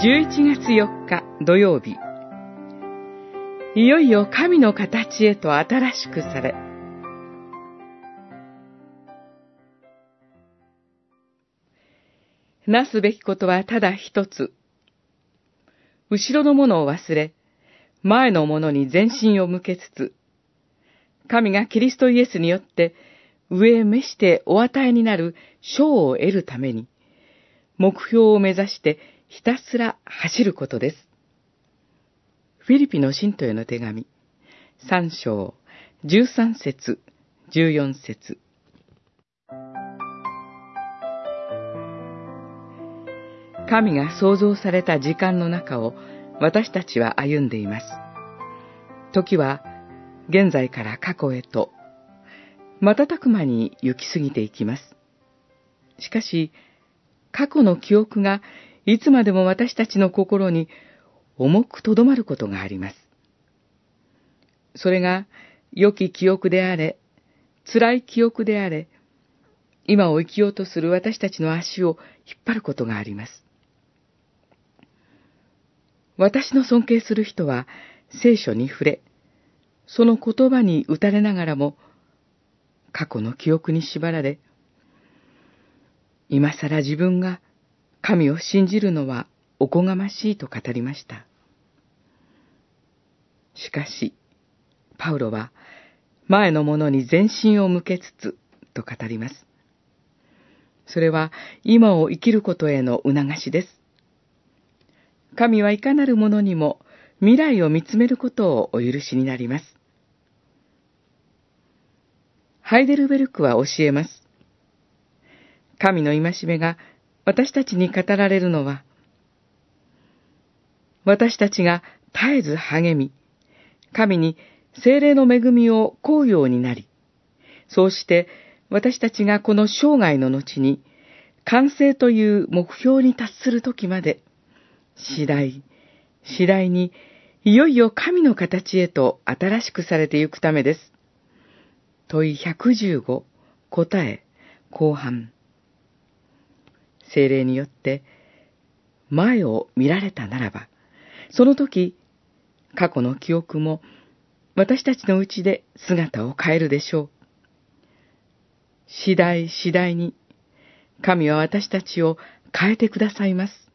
11月4日土曜日。いよいよ神の形へと新しくされ。なすべきことはただ一つ。後ろのものを忘れ前のものに全身を向けつつ神がキリストイエスによって上へ召してお与えになる賞を得るために目標を目指してひたすら走ることです。フィリピの信徒への手紙、3章、13節、14節。神が創造された時間の中を私たちは歩んでいます。時は現在から過去へと瞬く間に行き過ぎていきます。しかし、過去の記憶がいつまでも私たちの心に重くとどまることがあります。それが良き記憶であれ、辛い記憶であれ、今を生きようとする私たちの足を引っ張ることがあります。私の尊敬する人は聖書に触れ、その言葉に打たれながらも、過去の記憶に縛られ、今更自分が神を信じるのはおこがましいと語りました。しかし、パウロは前のものに全身を向けつつと語ります。それは今を生きることへの促しです。神はいかなるものにも未来を見つめることをお許しになります。ハイデルベルクは教えます。神の戒めが私たちに語られるのは、私たちが絶えず励み、神に精霊の恵みをこうようになり、そうして私たちがこの生涯の後に完成という目標に達するときまで、次第、次第にいよいよ神の形へと新しくされてゆくためです。問い115、答え、後半。精霊によって前を見られたならば、その時、過去の記憶も私たちのうちで姿を変えるでしょう。次第次第に神は私たちを変えてくださいます。